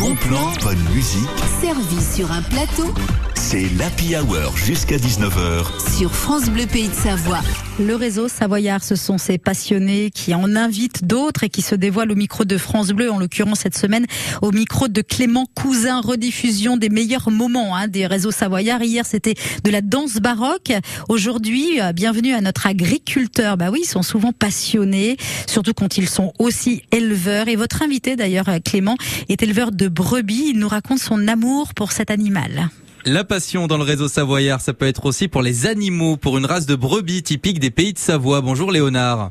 Bon plan, bonne musique. Servi sur un plateau C'est l'Happy Hour jusqu'à 19h. sur France Bleu Pays de Savoie. Le réseau Savoyard, ce sont ces passionnés qui en invitent d'autres et qui se dévoilent au micro de France Bleu, en l'occurrence cette semaine au micro de Clément Cousin, rediffusion des meilleurs moments hein, des réseaux Savoyards. Hier, c'était de la danse baroque. Aujourd'hui, euh, bienvenue à notre agriculteur. Bah oui, ils sont souvent passionnés, surtout quand ils sont aussi éleveurs. Et votre invité, d'ailleurs, euh, Clément, est éleveur de brebis. Il nous raconte son amour pour cet animal. La passion dans le réseau Savoyard, ça peut être aussi pour les animaux, pour une race de brebis typique des pays de Savoie. Bonjour Léonard.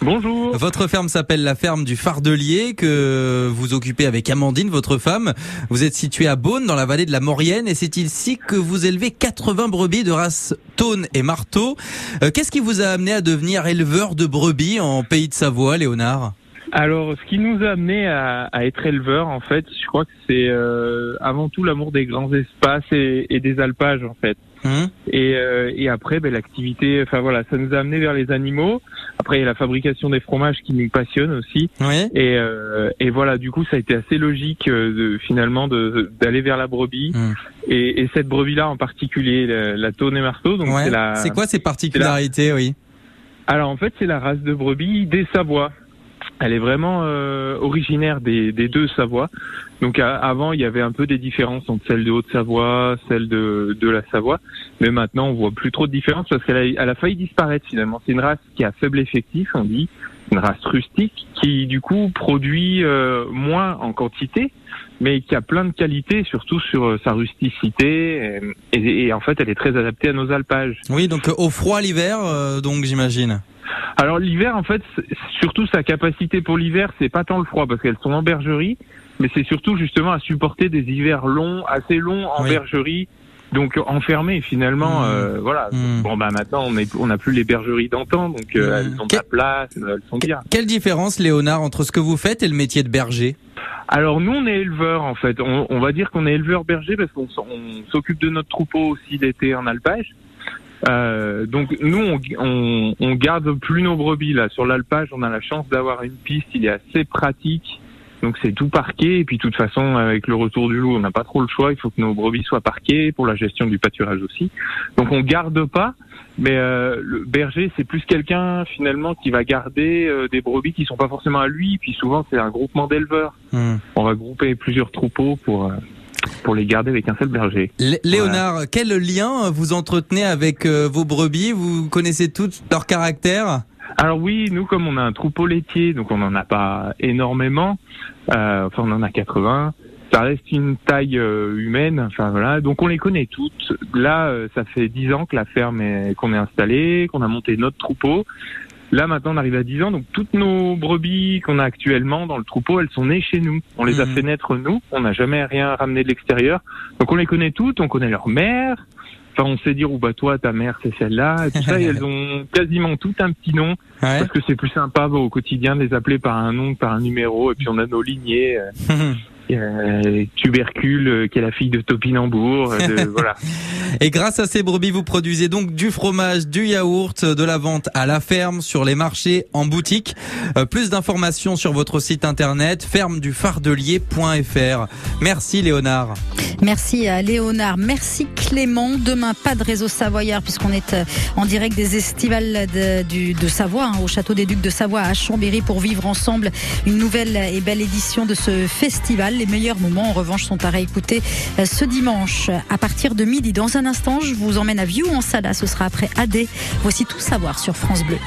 Bonjour. Votre ferme s'appelle la ferme du Fardelier que vous occupez avec Amandine, votre femme. Vous êtes situé à Beaune, dans la vallée de la Maurienne, et c'est ici que vous élevez 80 brebis de race Tône et Marteau. Euh, Qu'est-ce qui vous a amené à devenir éleveur de brebis en pays de Savoie, Léonard? Alors, ce qui nous a amené à, à être éleveur, en fait, je crois que c'est euh, avant tout l'amour des grands espaces et, et des alpages, en fait. Hum Et, euh, et après, ben, l'activité, enfin voilà, ça nous a amené vers les animaux. Après, il y a la fabrication des fromages qui nous passionne aussi. Oui. Et, euh, et voilà, du coup, ça a été assez logique euh, de, finalement de- d'aller vers la brebis. Hum. Et, et cette brebis-là en particulier, la, la Tône et Marteau. Donc Ouais. c'est la. C'est quoi ces particularités, oui? Alors en fait, c'est la race de brebis des Savoies. Elle est vraiment euh, originaire des, des deux Savoies. Donc avant, il y avait un peu des différences entre celle de Haute-Savoie, celle de, de la Savoie. Mais maintenant, on voit plus trop de différences parce qu'elle a, elle a failli disparaître finalement. C'est une race qui a faible effectif, on dit, une race rustique qui du coup produit euh, moins en quantité, mais qui a plein de qualités, surtout sur euh, sa rusticité. Et, et- et en fait, elle est très adaptée à nos alpages. Oui, donc euh, au froid l'hiver, euh, donc j'imagine. Alors l'hiver, en fait, surtout sa capacité pour l'hiver, c'est pas tant le froid parce qu'elles sont en bergerie, mais c'est surtout justement à supporter des hivers longs, assez longs en Oui. bergerie, donc enfermées finalement. Mmh. euh, voilà. Mmh. Bon bah maintenant on est- on n'a plus les bergeries d'antan, donc euh, Mmh. elles ont de la place, elles sont bien. Quelle différence, Léonard, entre ce que vous faites et le métier de berger? Alors nous on est éleveurs en fait. On, on va dire qu'on est éleveurs bergers parce qu'on s'occupe de notre troupeau aussi l'été en alpage. Euh, donc nous on, on, on garde plus nos brebis là sur l'alpage. On a la chance d'avoir une piste, il est assez pratique. Donc c'est tout parqué et puis de toute façon avec le retour du loup on n'a pas trop le choix. Il faut que nos brebis soient parquées pour la gestion du pâturage aussi. Donc on garde pas. Mais euh, le berger, c'est plus quelqu'un finalement qui va garder euh, des brebis qui sont pas forcément à lui. Puis souvent, c'est un groupement d'éleveurs. Hmm. On va grouper plusieurs troupeaux pour euh, pour les garder avec un seul berger. Lé- Léonard, quel lien vous entretenez avec euh, vos brebis? Vous connaissez toutes leur caractère Alors oui, nous comme on a un troupeau laitier, donc on n'en a pas énormément. euh, enfin, on en a 80. Ça reste une taille euh, humaine. Enfin voilà, donc on les connaît toutes. Là, euh, ça fait 10 ans que la ferme est qu'on est installée, qu'on a monté notre troupeau. Là maintenant, on arrive à 10 ans, donc toutes nos brebis qu'on a actuellement dans le troupeau, elles sont nées chez nous. On les a Mhm. fait naître nous. On n'a jamais rien ramené de l'extérieur. Donc on les connaît toutes. On connaît leur mère. Enfin, on sait dire, ou bah toi, ta mère, c'est celle-là. Et tout ça, et elles ont quasiment tout un petit nom. Ouais. Parce que c'est plus sympa bah, au quotidien de les appeler par un nom par un numéro. Et puis on a nos lignées. Euh, euh, tubercule, euh, qui est la fille de Topinambour. euh, de- voilà. Et grâce à ces brebis, vous produisez donc du fromage, du yaourt, de la vente à la ferme, sur les marchés, en boutique. Euh, plus d'informations sur votre site internet fermedufardelier.fr. Merci Léonard. Merci à Léonard, merci Clément. Demain, pas de réseau Savoyard puisqu'on est euh, en direct des estivales de, du- Savoie, hein, au Château des Ducs de Savoie à Chambéry pour vivre ensemble une nouvelle et belle édition de ce festival. Les meilleurs moments, en revanche, sont à réécouter euh, ce dimanche à partir de midi. Dans un instant, je vous emmène à Vieux en Sala. Ce sera après AD. Voici tout savoir sur France Bleu.